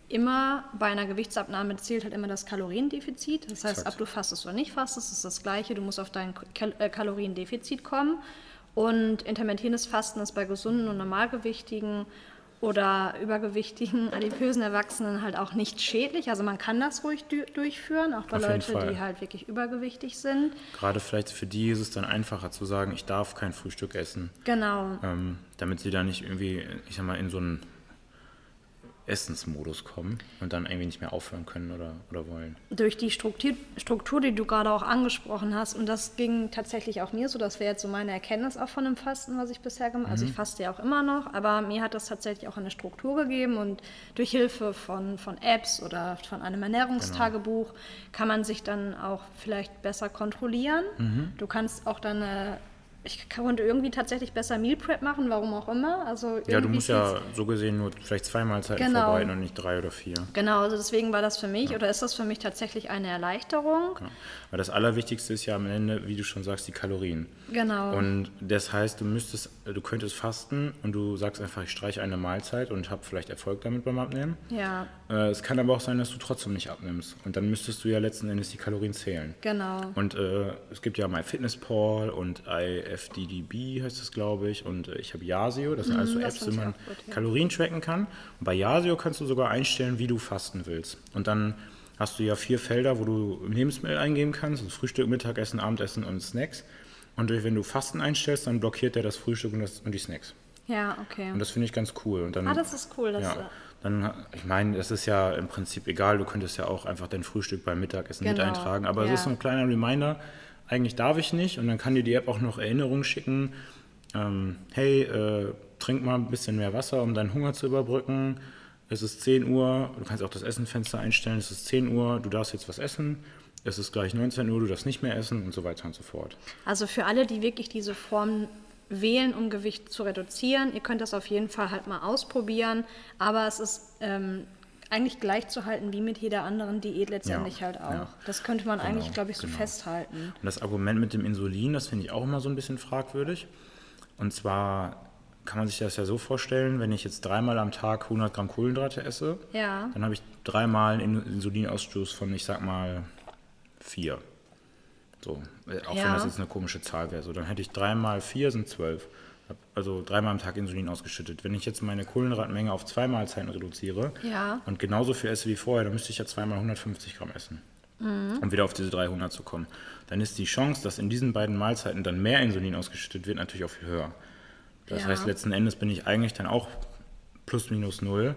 Speaker 2: immer bei einer Gewichtsabnahme zählt halt immer das Kaloriendefizit. Das heißt, ob du fastest oder nicht fastest, ist das Gleiche. Du musst auf dein Kal äh, Kaloriendefizit kommen. Und intermittierendes Fasten ist bei gesunden und normalgewichtigen oder übergewichtigen, adipösen Erwachsenen halt auch nicht schädlich. Also man kann das ruhig du- durchführen, auch bei Leuten, die halt wirklich übergewichtig sind.
Speaker 1: Gerade vielleicht für die ist es dann einfacher zu sagen, ich darf kein Frühstück essen,
Speaker 2: Genau.
Speaker 1: ähm, damit sie da nicht irgendwie, ich sag mal, in so einen Essensmodus kommen und dann irgendwie nicht mehr aufhören können oder, oder wollen.
Speaker 2: durch die Struktur, Struktur, die du gerade auch angesprochen hast, und das ging tatsächlich auch mir so, das wäre jetzt so meine Erkenntnis auch von dem Fasten, was ich bisher gemacht habe. Also ich faste ja auch immer noch, aber mir hat das tatsächlich auch eine Struktur gegeben und durch Hilfe von, von Apps oder von einem Ernährungstagebuch kann man sich dann auch vielleicht besser kontrollieren. Du kannst auch deine ich konnte irgendwie tatsächlich besser Meal Prep machen, warum auch immer. Also
Speaker 1: Ja, du musst ja so gesehen nur vielleicht zwei Mahlzeiten
Speaker 2: Genau.
Speaker 1: vorbereiten und nicht drei oder vier.
Speaker 2: Genau, also deswegen war das für mich oder ist das für mich tatsächlich eine Erleichterung.
Speaker 1: Ja. Weil das Allerwichtigste ist ja am Ende, wie du schon sagst, die Kalorien.
Speaker 2: Genau.
Speaker 1: Und das heißt, du müsstest, du könntest fasten und du sagst einfach, ich streiche eine Mahlzeit und habe vielleicht Erfolg damit beim Abnehmen.
Speaker 2: ja,
Speaker 1: Äh, es kann aber auch sein, dass du trotzdem nicht abnimmst. Und dann müsstest du ja letzten Endes die Kalorien zählen.
Speaker 2: genau.
Speaker 1: Und äh, es gibt ja MyFitnessPal und IFDDB heißt es, glaube ich. Und äh, ich habe Yasio. Das sind alles so
Speaker 2: Mhm, das
Speaker 1: Apps,
Speaker 2: fand
Speaker 1: wo man
Speaker 2: gut, ja.
Speaker 1: Kalorien tracken kann. Und bei Yasio kannst du sogar einstellen, wie du fasten willst. Und dann hast du ja vier Felder, wo du Lebensmittel eingeben kannst. Also Frühstück, Mittagessen, Abendessen und Snacks. Und wenn du Fasten einstellst, dann blockiert er das Frühstück und, das, und die Snacks.
Speaker 2: Ja, okay.
Speaker 1: Und das finde ich ganz cool. Und dann,
Speaker 2: Ah, das ist cool. Das,
Speaker 1: ja, dann, ich meine, das ist ja im Prinzip egal, du könntest ja auch einfach dein Frühstück beim Mittagessen mit
Speaker 2: Genau,
Speaker 1: eintragen, aber
Speaker 2: ja.
Speaker 1: es ist so ein kleiner Reminder, eigentlich darf ich nicht und dann kann dir die App auch noch Erinnerungen schicken, ähm, hey, äh, trink mal ein bisschen mehr Wasser, um deinen Hunger zu überbrücken, es ist 10 Uhr, du kannst auch das Essenfenster einstellen, es ist 10 Uhr, du darfst jetzt was essen, es ist gleich 19 Uhr, du darfst nicht mehr essen und so weiter und so fort.
Speaker 2: Also für alle, die wirklich diese Form wählen, um Gewicht zu reduzieren, ihr könnt das auf jeden Fall halt mal ausprobieren, aber es ist ähm, eigentlich gleichzuhalten wie mit jeder anderen Diät letztendlich
Speaker 1: Ja,
Speaker 2: halt auch.
Speaker 1: ja.
Speaker 2: Das könnte man eigentlich,
Speaker 1: Genau,
Speaker 2: glaube ich, so
Speaker 1: genau.
Speaker 2: festhalten.
Speaker 1: Und das Argument mit dem Insulin, das finde ich auch immer so ein bisschen fragwürdig. Und zwar kann man sich das ja so vorstellen, wenn ich jetzt dreimal am Tag 100 Gramm Kohlenhydrate esse,
Speaker 2: Ja.
Speaker 1: dann habe ich dreimal einen Insulinausstoß von, ich sag mal, vier. So, äh, auch
Speaker 2: Ja.
Speaker 1: wenn das jetzt eine komische Zahl wäre. So, dann hätte ich dreimal vier sind zwölf. Also dreimal am Tag Insulin ausgeschüttet. Wenn ich jetzt meine Kohlenhydratmenge auf zwei Mahlzeiten reduziere
Speaker 2: Ja.
Speaker 1: und genauso viel esse wie vorher, dann müsste ich ja zweimal 150 Gramm essen um wieder auf diese 300 zu kommen, dann ist die Chance, dass in diesen beiden Mahlzeiten dann mehr Insulin ausgeschüttet wird, natürlich auch viel höher. Das
Speaker 2: Ja.
Speaker 1: heißt, letzten Endes bin ich eigentlich dann auch plus minus null.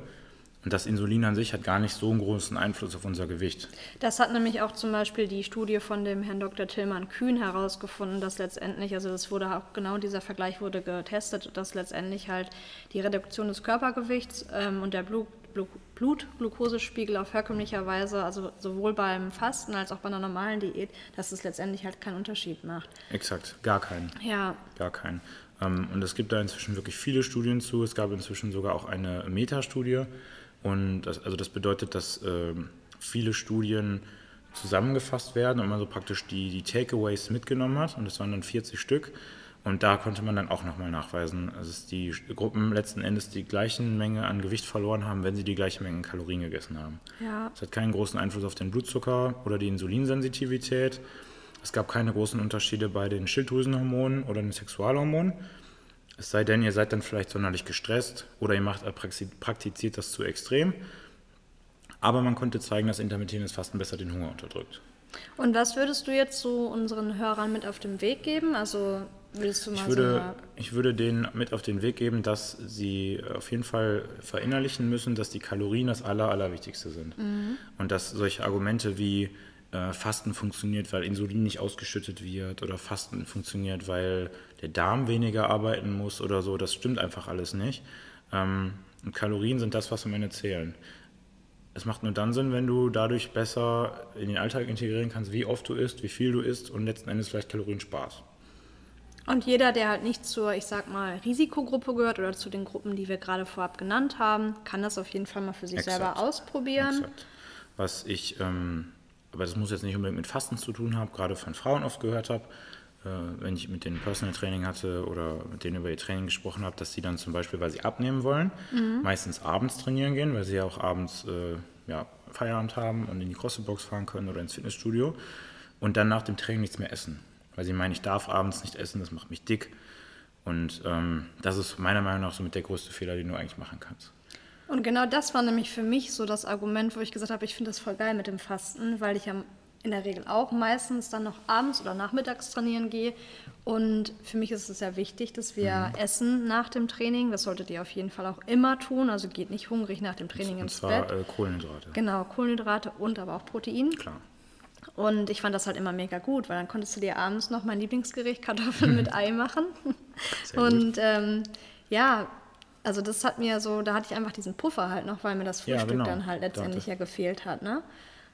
Speaker 1: Und das Insulin an sich hat gar nicht so einen großen Einfluss auf unser Gewicht.
Speaker 2: Das hat nämlich auch zum Beispiel die Studie von dem Herrn Dr. Tillmann Kühn herausgefunden, dass letztendlich, also das wurde auch genau dieser Vergleich wurde getestet, dass letztendlich halt die Reduktion des Körpergewichts ähm, und der Blut, Blut, Blutglukosespiegel auf herkömmlicher Weise, also sowohl beim Fasten als auch bei einer normalen Diät, dass es letztendlich halt keinen Unterschied macht.
Speaker 1: Exakt, gar keinen.
Speaker 2: Ja,
Speaker 1: Gar keinen. Ähm, und es gibt da inzwischen wirklich viele Studien zu. Es gab inzwischen sogar auch eine Metastudie. Und das, also das bedeutet, dass ähm, viele Studien zusammengefasst werden und man so praktisch die, die Takeaways mitgenommen hat. Und das waren dann 40 Stück. Und da konnte man dann auch nochmal nachweisen, dass die Gruppen letzten Endes die gleichen Menge an Gewicht verloren haben, wenn sie die gleiche Menge Kalorien gegessen haben.
Speaker 2: Ja.
Speaker 1: Es hat keinen großen Einfluss auf den Blutzucker oder die Insulinsensitivität. Es gab keine großen Unterschiede bei den Schilddrüsenhormonen oder den Sexualhormonen. Es sei denn, ihr seid dann vielleicht sonderlich gestresst oder ihr macht, praktiziert das zu extrem. Aber man konnte zeigen, dass intermittierendes Fasten besser den Hunger unterdrückt.
Speaker 2: Und was würdest du jetzt so unseren Hörern mit auf den Weg geben? Also willst du mal
Speaker 1: ich würde,
Speaker 2: so
Speaker 1: ich würde denen mit auf den Weg geben, dass sie auf jeden Fall verinnerlichen müssen, dass die Kalorien das Aller, Allerwichtigste sind. Und dass solche Argumente wie äh, Fasten funktioniert, weil Insulin nicht ausgeschüttet wird oder Fasten funktioniert, weil der Darm weniger arbeiten muss oder so, das stimmt einfach alles nicht. Ähm, und Kalorien sind das, was am Ende zählen. Es macht nur dann Sinn, wenn du dadurch besser in den Alltag integrieren kannst, wie oft du isst, wie viel du isst und letzten Endes vielleicht Kalorien sparst.
Speaker 2: Und jeder, der halt nicht zur, ich sag mal, Risikogruppe gehört oder zu den Gruppen, die wir gerade vorab genannt haben, kann das auf jeden Fall mal für sich
Speaker 1: Exakt.
Speaker 2: selber ausprobieren.
Speaker 1: Exakt. Was ich, ähm, aber das muss jetzt nicht unbedingt mit Fasten zu tun haben, gerade von Frauen oft gehört habe, äh, wenn ich mit denen Personal Training hatte oder mit denen über ihr Training gesprochen habe, dass sie dann zum Beispiel, weil sie abnehmen wollen, meistens abends trainieren gehen, weil sie ja auch abends äh, ja, Feierabend haben und in die CrossFit-Box fahren können oder ins Fitnessstudio und dann nach dem Training nichts mehr essen. Weil sie meinen, ich darf abends nicht essen, das macht mich dick. Und ähm, das ist meiner Meinung nach so mit der größte Fehler, den du eigentlich machen kannst.
Speaker 2: Und genau das war nämlich für mich so das Argument, wo ich gesagt habe, ich finde das voll geil mit dem Fasten, weil ich am, in der Regel auch meistens dann noch abends oder nachmittags trainieren gehe. Und für mich ist es sehr wichtig, dass wir essen nach dem Training. Das solltet ihr auf jeden Fall auch immer tun. Also geht nicht hungrig nach dem Training
Speaker 1: Und
Speaker 2: ins
Speaker 1: zwar
Speaker 2: Bett.
Speaker 1: äh, Kohlenhydrate.
Speaker 2: Genau, Kohlenhydrate und aber auch Protein.
Speaker 1: Klar.
Speaker 2: Und ich fand das halt immer mega gut, weil dann konntest du dir abends noch mein Lieblingsgericht Kartoffeln mit Ei machen.
Speaker 1: Sehr gut.
Speaker 2: und ähm, ja, also das hat mir so, da hatte ich einfach diesen Puffer halt noch, weil mir das
Speaker 1: Ja,
Speaker 2: Frühstück
Speaker 1: genau.
Speaker 2: dann halt letztendlich ja gefehlt hat, ne?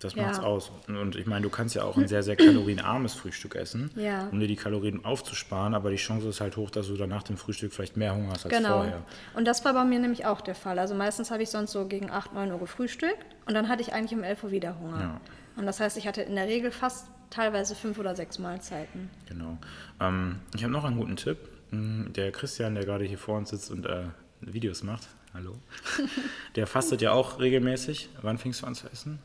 Speaker 1: Das
Speaker 2: Ja.
Speaker 1: macht's aus. Und ich meine, du kannst ja auch ein sehr, sehr kalorienarmes Frühstück essen,
Speaker 2: Ja.
Speaker 1: um dir die Kalorien aufzusparen, aber die Chance ist halt hoch, dass du dann nach dem Frühstück vielleicht mehr Hunger hast als
Speaker 2: Genau.
Speaker 1: vorher.
Speaker 2: Und das war bei mir nämlich auch der Fall. Also meistens habe ich sonst so gegen 8, 9 Uhr gefrühstückt und dann hatte ich eigentlich um 11 Uhr wieder Hunger.
Speaker 1: Ja.
Speaker 2: Und das heißt, ich hatte in der Regel fast teilweise fünf oder sechs Mahlzeiten.
Speaker 1: Genau. Ähm, ich habe noch einen guten Tipp. Mm, Der Christian, der gerade hier vor uns sitzt und äh, Videos macht, hallo, der fastet ja auch regelmäßig. Wann fängst du an zu essen?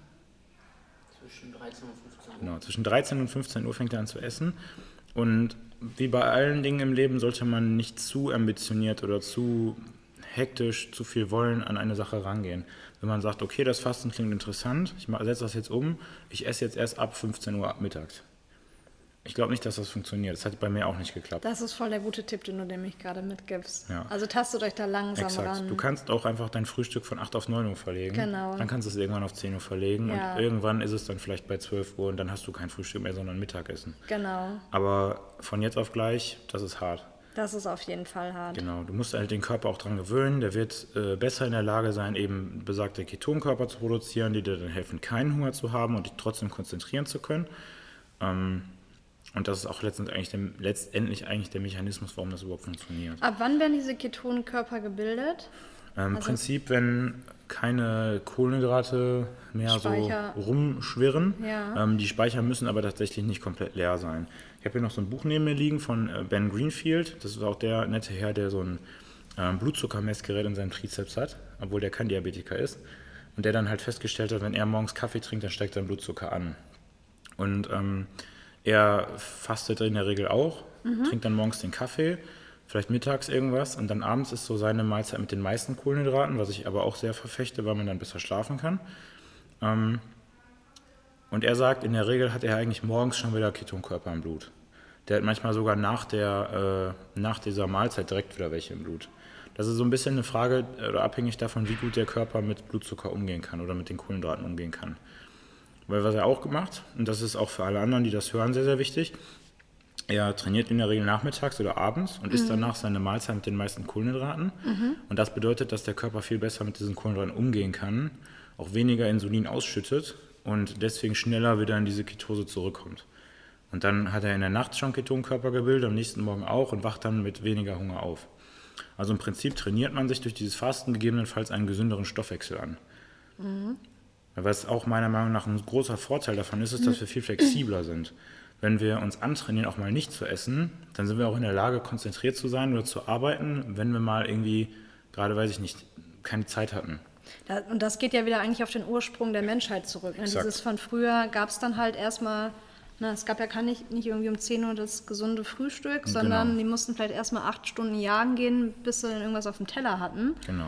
Speaker 3: Zwischen 13 und 15 Uhr.
Speaker 1: Genau, zwischen 13 und 15 Uhr fängt er an zu essen. Und wie bei allen Dingen im Leben sollte man nicht zu ambitioniert oder zu hektisch, zu viel wollen an eine Sache rangehen. Wenn man sagt, okay, das Fasten klingt interessant, ich setze das jetzt um, ich esse jetzt erst ab 15 Uhr mittags. Ich glaube nicht, dass das funktioniert. Das hat bei mir auch nicht geklappt.
Speaker 2: Das ist voll der gute Tipp, den du nämlich gerade mitgibst.
Speaker 1: Ja.
Speaker 2: Also tastet euch da langsam
Speaker 1: Exakt.
Speaker 2: ran.
Speaker 1: Du kannst auch einfach dein Frühstück von 8 auf 9 Uhr verlegen.
Speaker 2: Genau.
Speaker 1: Dann kannst du es irgendwann auf 10 Uhr verlegen
Speaker 2: Ja.
Speaker 1: und irgendwann ist es dann vielleicht bei 12 Uhr und dann hast du kein Frühstück mehr, sondern Mittagessen.
Speaker 2: Genau,
Speaker 1: Aber von jetzt auf gleich, das ist hart.
Speaker 2: das ist auf jeden Fall hart.
Speaker 1: Genau, du musst halt den Körper auch dran gewöhnen. Der wird äh, besser in der Lage sein, eben besagte Ketonkörper zu produzieren, die dir dann helfen, keinen Hunger zu haben und dich trotzdem konzentrieren zu können. Ähm, und das ist auch letztendlich eigentlich, der, letztendlich eigentlich der Mechanismus, warum das überhaupt funktioniert.
Speaker 2: Ab wann werden diese Ketonkörper gebildet?
Speaker 1: Ähm, Im
Speaker 2: Also-
Speaker 1: Prinzip, wenn keine Kohlenhydrate mehr
Speaker 2: Speicher.
Speaker 1: so rumschwirren.
Speaker 2: Ja.
Speaker 1: Ähm, die Speicher müssen aber tatsächlich nicht komplett leer sein. Ich habe hier noch so ein Buch neben mir liegen von äh, Ben Greenfield. Das ist auch der nette Herr, der so ein ähm, Blutzuckermessgerät in seinem Trizeps hat, obwohl der kein Diabetiker ist. Und der dann halt festgestellt hat, wenn er morgens Kaffee trinkt, dann steigt sein Blutzucker an. Und ähm, er fastet in der Regel auch, trinkt dann morgens den Kaffee, vielleicht mittags irgendwas und dann abends ist so seine Mahlzeit mit den meisten Kohlenhydraten, was ich aber auch sehr verfechte, weil man dann besser schlafen kann. Ähm, und er sagt, in der Regel hat er eigentlich morgens schon wieder Ketonkörper im Blut. Der hat manchmal sogar nach, der, äh, nach dieser Mahlzeit direkt wieder welche im Blut. Das ist so ein bisschen eine Frage äh, oder abhängig davon, wie gut der Körper mit Blutzucker umgehen kann oder mit den Kohlenhydraten umgehen kann. Weil was er auch gemacht, und das ist auch für alle anderen, die das hören, sehr, sehr wichtig, er trainiert in der Regel nachmittags oder abends und isst danach seine Mahlzeit mit den meisten Kohlenhydraten. Und das bedeutet, dass der Körper viel besser mit diesen Kohlenhydraten umgehen kann, auch weniger Insulin ausschüttet und deswegen schneller wieder in diese Ketose zurückkommt. Und dann hat er in der Nacht schon Ketonkörper gebildet, am nächsten Morgen auch und wacht dann mit weniger Hunger auf. Also im Prinzip trainiert man sich durch dieses Fasten gegebenenfalls einen gesünderen Stoffwechsel an. Was auch meiner Meinung nach ein großer Vorteil davon ist, ist, dass wir viel flexibler sind. Wenn wir uns antrainieren, auch mal nicht zu essen, dann sind wir auch in der Lage, konzentriert zu sein oder zu arbeiten, wenn wir mal irgendwie, gerade weiß ich nicht, keine Zeit hatten.
Speaker 2: Da, und das geht ja wieder eigentlich auf den Ursprung der Menschheit zurück. Ne? Dieses von früher gab es dann halt erstmal, ne, es gab ja gar nicht, nicht irgendwie um 10 Uhr das gesunde Frühstück, sondern die mussten vielleicht erstmal acht Stunden jagen gehen, bis sie dann irgendwas auf dem Teller hatten.
Speaker 1: Genau.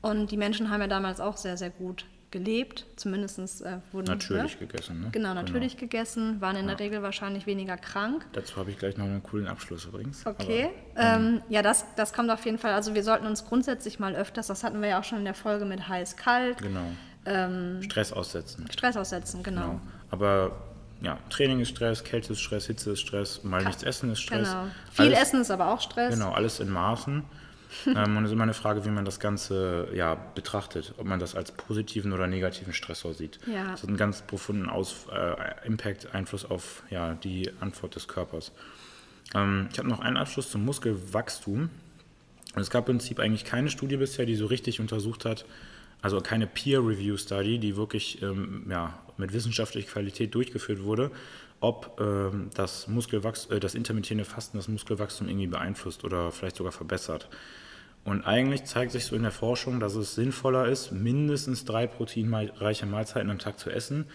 Speaker 2: Und die Menschen haben ja damals auch sehr, sehr gut gelebt. Zumindest äh, wurden
Speaker 1: Natürlich
Speaker 2: ne?
Speaker 1: gegessen, ne?
Speaker 2: Genau, natürlich gegessen, waren in der Regel wahrscheinlich weniger krank.
Speaker 1: Dazu habe ich gleich noch einen coolen Abschluss übrigens.
Speaker 2: Okay. ähm, ja, das, das kommt auf jeden Fall. Also wir sollten uns grundsätzlich mal öfters, das hatten wir ja auch schon in der Folge mit heiß-kalt,
Speaker 1: Aber, genau.
Speaker 2: Ähm,
Speaker 1: Stress aussetzen.
Speaker 2: Stress aussetzen, genau.
Speaker 1: Genau. Aber ja, Training ist Stress, Kälte ist Stress, Hitze ist Stress, mal nichts essen ist Stress.
Speaker 2: Genau. Viel
Speaker 1: alles,
Speaker 2: Essen ist aber auch Stress.
Speaker 1: Genau, alles in Maßen. Ähm, und es ist immer eine Frage, wie man das Ganze ja, betrachtet, ob man das als positiven oder negativen Stressor sieht.
Speaker 2: Ja.
Speaker 1: Das hat einen ganz profunden Aus, äh, Impact, Einfluss auf ja, die Antwort des Körpers. Ähm, ich habe noch einen Abschluss zum Muskelwachstum. Und es gab im Prinzip eigentlich keine Studie bisher, die so richtig untersucht hat, also keine Peer-Review-Study, die wirklich ähm, ja, mit wissenschaftlicher Qualität durchgeführt wurde, ob ähm, das, Muskelwachs äh, das intermittierende Fasten das Muskelwachstum irgendwie beeinflusst oder vielleicht sogar verbessert. Und eigentlich zeigt sich so in der Forschung, dass es sinnvoller ist, mindestens drei proteinreiche Mahlzeiten am Tag zu essen,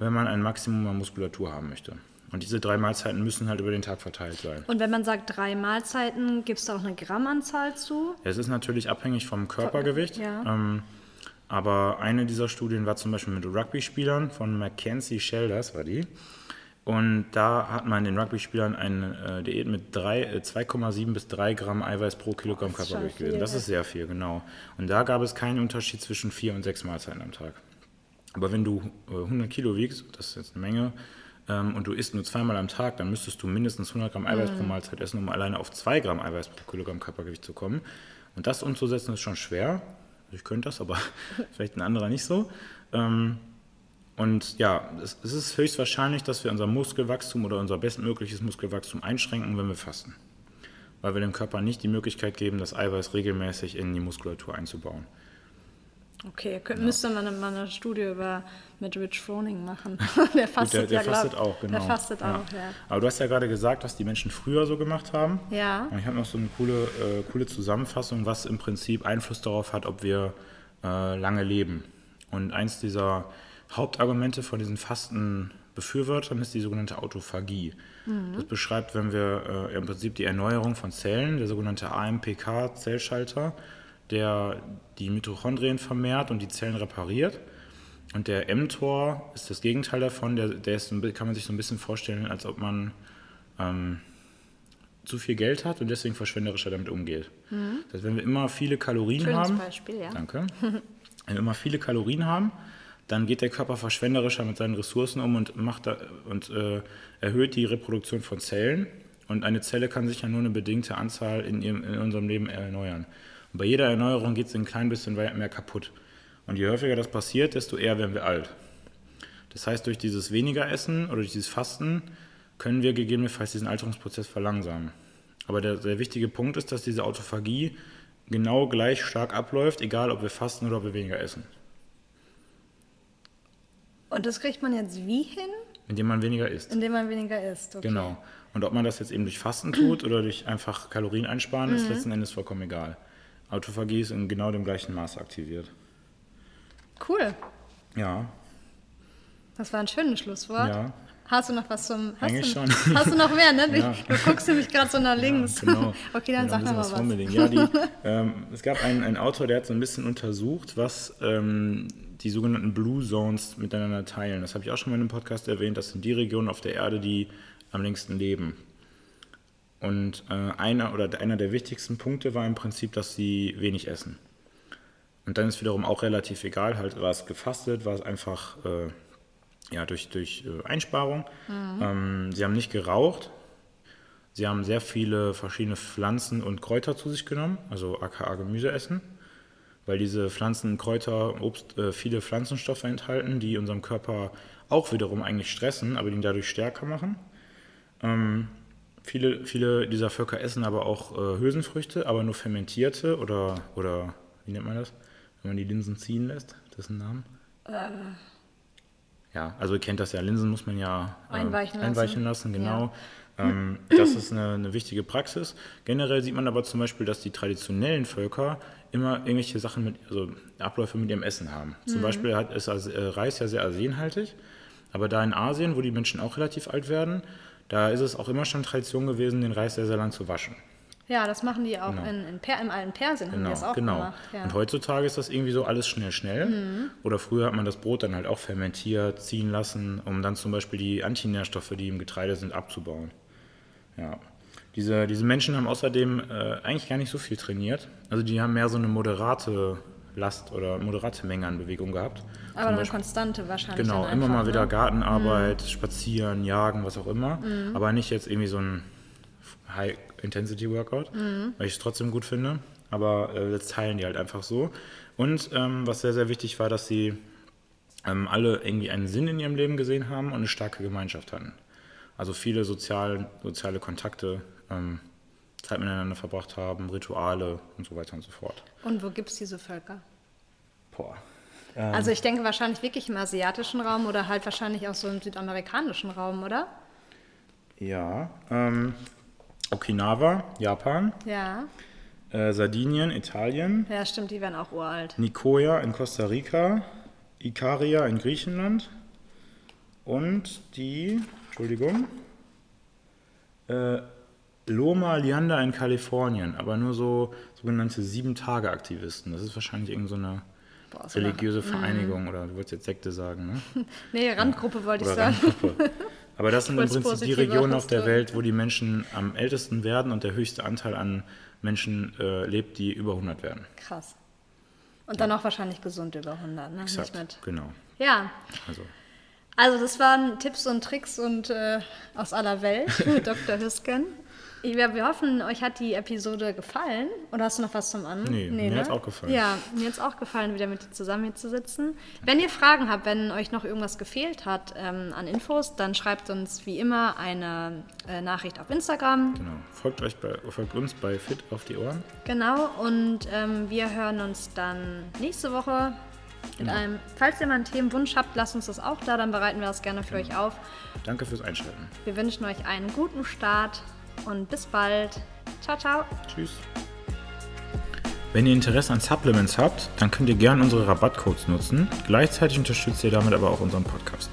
Speaker 1: wenn man ein Maximum an Muskulatur haben möchte. Und diese drei Mahlzeiten müssen halt über den Tag verteilt sein.
Speaker 2: Und wenn man sagt drei Mahlzeiten, gibt es da auch eine Grammanzahl zu?
Speaker 1: Es ist natürlich abhängig vom Körpergewicht.
Speaker 2: Ja.
Speaker 1: Ähm, aber eine dieser Studien war zum Beispiel mit Rugby-Spielern von Mackenzie Shelders, war die. Und da hat man den Rugby-Spielern eine äh, Diät mit drei, äh, 2,7 bis 3 Gramm Eiweiß pro Kilogramm Körpergewicht
Speaker 2: viel,
Speaker 1: Das ist sehr viel, genau. Und da gab es keinen Unterschied zwischen vier und sechs Mahlzeiten am Tag. Aber wenn du äh, 100 Kilo wiegst, das ist jetzt eine Menge, ähm, und du isst nur zweimal am Tag, dann müsstest du mindestens 100 Gramm Eiweiß
Speaker 2: Mhm.
Speaker 1: pro Mahlzeit essen, um alleine auf 2 Gramm Eiweiß pro Kilogramm Körpergewicht zu kommen. Und das umzusetzen ist schon schwer. Ich könnte das, aber vielleicht ein anderer nicht so. Ähm, und ja, es, es ist höchstwahrscheinlich, dass wir unser Muskelwachstum oder unser bestmögliches Muskelwachstum einschränken, wenn wir fasten. Weil wir dem Körper nicht die Möglichkeit geben, das Eiweiß regelmäßig in die Muskulatur einzubauen.
Speaker 2: Okay, könnt, müsste man mal eine Studie über mit Rich Froning machen. der fastet
Speaker 1: Gut, der, der
Speaker 2: ja,
Speaker 1: fastet
Speaker 2: glaub-
Speaker 1: auch, genau.
Speaker 2: Der fastet
Speaker 1: ja.
Speaker 2: auch, ja.
Speaker 1: Aber du hast ja gerade gesagt, was die Menschen früher so gemacht haben.
Speaker 2: Ja.
Speaker 1: Und ich habe noch so eine coole, äh, coole Zusammenfassung, was im Prinzip Einfluss darauf hat, ob wir äh, lange leben. Und eins dieser Hauptargumente von diesen Fastenbefürwortern ist die sogenannte Autophagie. Das beschreibt, wenn wir äh, im Prinzip die Erneuerung von Zellen, der sogenannte AMPK-Zellschalter, der die Mitochondrien vermehrt und die Zellen repariert. Und der mTOR ist das Gegenteil davon, der, der ist, kann man sich so ein bisschen vorstellen, als ob man ähm, zu viel Geld hat und deswegen verschwenderischer damit umgeht. Das heißt, wenn wir immer viele Kalorien
Speaker 2: Schönes
Speaker 1: haben,
Speaker 2: Beispiel, ja.
Speaker 1: danke, wenn wir immer viele Kalorien haben, dann geht der Körper verschwenderischer mit seinen Ressourcen um und, macht da, und äh, erhöht die Reproduktion von Zellen. Und eine Zelle kann sich ja nur eine bedingte Anzahl in, ihrem, in unserem Leben erneuern. Und bei jeder Erneuerung geht es ein klein bisschen mehr kaputt. Und je häufiger das passiert, desto eher werden wir alt. Das heißt, durch dieses weniger Essen oder durch dieses Fasten können wir gegebenenfalls diesen Alterungsprozess verlangsamen. Aber der, der wichtige Punkt ist, dass diese Autophagie genau gleich stark abläuft, egal ob wir fasten oder ob wir weniger essen.
Speaker 2: Und das kriegt man jetzt wie hin?
Speaker 1: Indem man weniger isst.
Speaker 2: Indem man weniger isst. Okay.
Speaker 1: Genau. Und ob man das jetzt eben durch Fasten tut oder durch einfach Kalorien einsparen,
Speaker 2: Mhm.
Speaker 1: ist letzten Endes vollkommen egal. Autophagie ist in genau dem gleichen Maß aktiviert.
Speaker 2: Cool.
Speaker 1: Ja,
Speaker 2: Das war ein schönes Schlusswort.
Speaker 1: ja.
Speaker 2: Hast du noch was zum. Hast
Speaker 1: Eigentlich
Speaker 2: du,
Speaker 1: schon.
Speaker 2: Hast du noch mehr, ne?
Speaker 1: Ja.
Speaker 2: Du guckst nämlich gerade so nach links.
Speaker 1: Genau.
Speaker 2: okay, dann
Speaker 1: Ja,
Speaker 2: sag
Speaker 1: ein
Speaker 2: noch
Speaker 1: bisschen
Speaker 2: mal was.
Speaker 1: liegen. Ja, die, ähm, es gab einen, einen Autor, der hat so ein bisschen untersucht, was ähm, die sogenannten Blue Zones miteinander teilen. Das habe ich auch schon mal in einem Podcast erwähnt. Das sind die Regionen auf der Erde, die am längsten leben. Und äh, einer oder einer der wichtigsten Punkte war im Prinzip, dass sie wenig essen. Und dann ist wiederum auch relativ egal, halt war es gefastet, war es einfach äh, ja, durch, durch äh, Einsparung. Ähm, sie haben nicht geraucht, Sie haben sehr viele verschiedene Pflanzen und Kräuter zu sich genommen, also aka Gemüse essen, weil diese Pflanzen, Kräuter Obst äh, viele Pflanzenstoffe enthalten, die unserem Körper auch wiederum eigentlich stressen, aber ihn dadurch stärker machen. Ähm, viele, viele dieser Völker essen aber auch äh, Hülsenfrüchte, aber nur fermentierte oder, oder wie nennt man das, wenn man die Linsen ziehen lässt, das ist ein Name. ja, also ihr kennt das ja, Linsen muss man ja äh,
Speaker 2: Einweichen lassen.
Speaker 1: einweichen lassen, genau. Ähm, das ist eine, eine wichtige Praxis. Generell sieht man aber zum Beispiel, dass die traditionellen Völker immer irgendwelche Sachen mit, also Abläufe mit ihrem Essen haben. Zum Beispiel hat, ist äh, Reis ja sehr arsenhaltig, aber da in Asien, wo die Menschen auch relativ alt werden, da ist es auch immer schon Tradition gewesen, den Reis sehr, sehr lang zu waschen.
Speaker 2: Ja, das machen die auch
Speaker 1: Genau.
Speaker 2: in, in per, im alten Persien, haben die
Speaker 1: Genau,
Speaker 2: das auch
Speaker 1: genau.
Speaker 2: gemacht. Ja.
Speaker 1: Und heutzutage ist das irgendwie so alles schnell, schnell.
Speaker 2: Mhm.
Speaker 1: Oder früher hat man das Brot dann halt auch fermentiert, ziehen lassen, um dann zum Beispiel die Antinährstoffe, die im Getreide sind, abzubauen. Ja. Diese, diese Menschen haben außerdem äh, eigentlich gar nicht so viel trainiert. Also die haben mehr so eine moderate Last oder moderate Menge an Bewegung gehabt.
Speaker 2: Aber eine konstante wahrscheinlich.
Speaker 1: Genau,
Speaker 2: dann
Speaker 1: immer
Speaker 2: einfach,
Speaker 1: mal wieder
Speaker 2: ne? Mhm.
Speaker 1: Gartenarbeit, spazieren, jagen, was auch immer. Aber nicht jetzt irgendwie so ein High-Intensity-Workout,
Speaker 2: Mhm.
Speaker 1: weil ich es trotzdem gut finde. Aber äh, das teilen die halt einfach so. Und ähm, was sehr, sehr wichtig war, dass sie ähm, alle irgendwie einen Sinn in ihrem Leben gesehen haben und eine starke Gemeinschaft hatten. Also viele sozial, soziale Kontakte, ähm, Zeit miteinander verbracht haben, Rituale und so weiter und so fort.
Speaker 2: Und wo gibt es diese Völker?
Speaker 1: Boah.
Speaker 2: Also ich denke wahrscheinlich wirklich im asiatischen Raum oder halt wahrscheinlich auch so im südamerikanischen Raum, oder?
Speaker 1: Ja, ähm, Okinawa, Japan,
Speaker 2: Ja.
Speaker 1: äh, Sardinien, Italien,
Speaker 2: Ja, stimmt, die werden auch uralt.
Speaker 1: Nicoya in Costa Rica, Ikaria in Griechenland und die, Entschuldigung, äh, Loma Leander in Kalifornien, aber nur so sogenannte Sieben-Tage-Aktivisten. Das ist wahrscheinlich irgendeine
Speaker 2: so eine-
Speaker 1: religiöse Vereinigung oder du wolltest jetzt Sekte sagen, ne?
Speaker 2: Nee, Randgruppe wollte ich sagen.
Speaker 1: Aber das sind im Prinzip die Regionen auf der. Welt, wo die Menschen am ältesten werden und der höchste Anteil an Menschen äh, lebt, die über 100 werden.
Speaker 2: Krass. Und dann auch wahrscheinlich gesund über 100, ne?
Speaker 1: Exakt,
Speaker 2: Nicht mit.
Speaker 1: genau.
Speaker 2: Ja,
Speaker 1: Also,
Speaker 2: also das waren Tipps und Tricks und äh, aus aller Welt für Dr. Hüsken. Ich- Wir, hoffen, euch hat die Episode gefallen. Oder hast du noch was zum An?
Speaker 1: Nee, mir hat's auch gefallen.
Speaker 2: Ja, mir hat es auch gefallen, wieder mit dir zusammen hier zu sitzen. Wenn ihr Fragen habt, wenn euch noch irgendwas gefehlt hat ähm, an Infos, dann schreibt uns wie immer eine äh, Nachricht auf Instagram.
Speaker 1: genau. Folgt, euch bei, folgt uns bei Fit auf die Ohren.
Speaker 2: Genau, und ähm, wir hören uns dann nächste Woche mit
Speaker 1: Genau.
Speaker 2: einem. Falls ihr mal einen Themenwunsch habt, lasst uns das auch da, dann bereiten wir das gerne für
Speaker 1: Genau.
Speaker 2: euch auf.
Speaker 1: Danke fürs Einschalten.
Speaker 2: Wir wünschen euch einen guten Start und bis bald. Ciao, ciao.
Speaker 1: Tschüss. Wenn ihr Interesse an Supplements habt, dann könnt ihr gerne unsere Rabattcodes nutzen. Gleichzeitig unterstützt ihr damit aber auch unseren Podcast.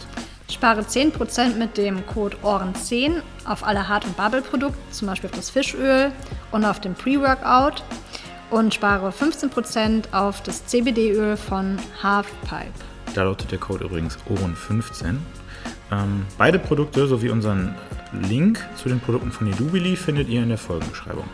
Speaker 2: Spare 10% mit dem Code OHREN10 auf alle Hart- und Bubble-Produkte, zum Beispiel auf das Fischöl und auf den Pre-Workout. Und spare 15% auf das CBD-Öl von Halfpipe.
Speaker 1: Da lautet der Code übrigens OHREN15. Ähm, beide Produkte sowie unseren Link zu den Produkten von Edubili findet ihr in der Folgenbeschreibung.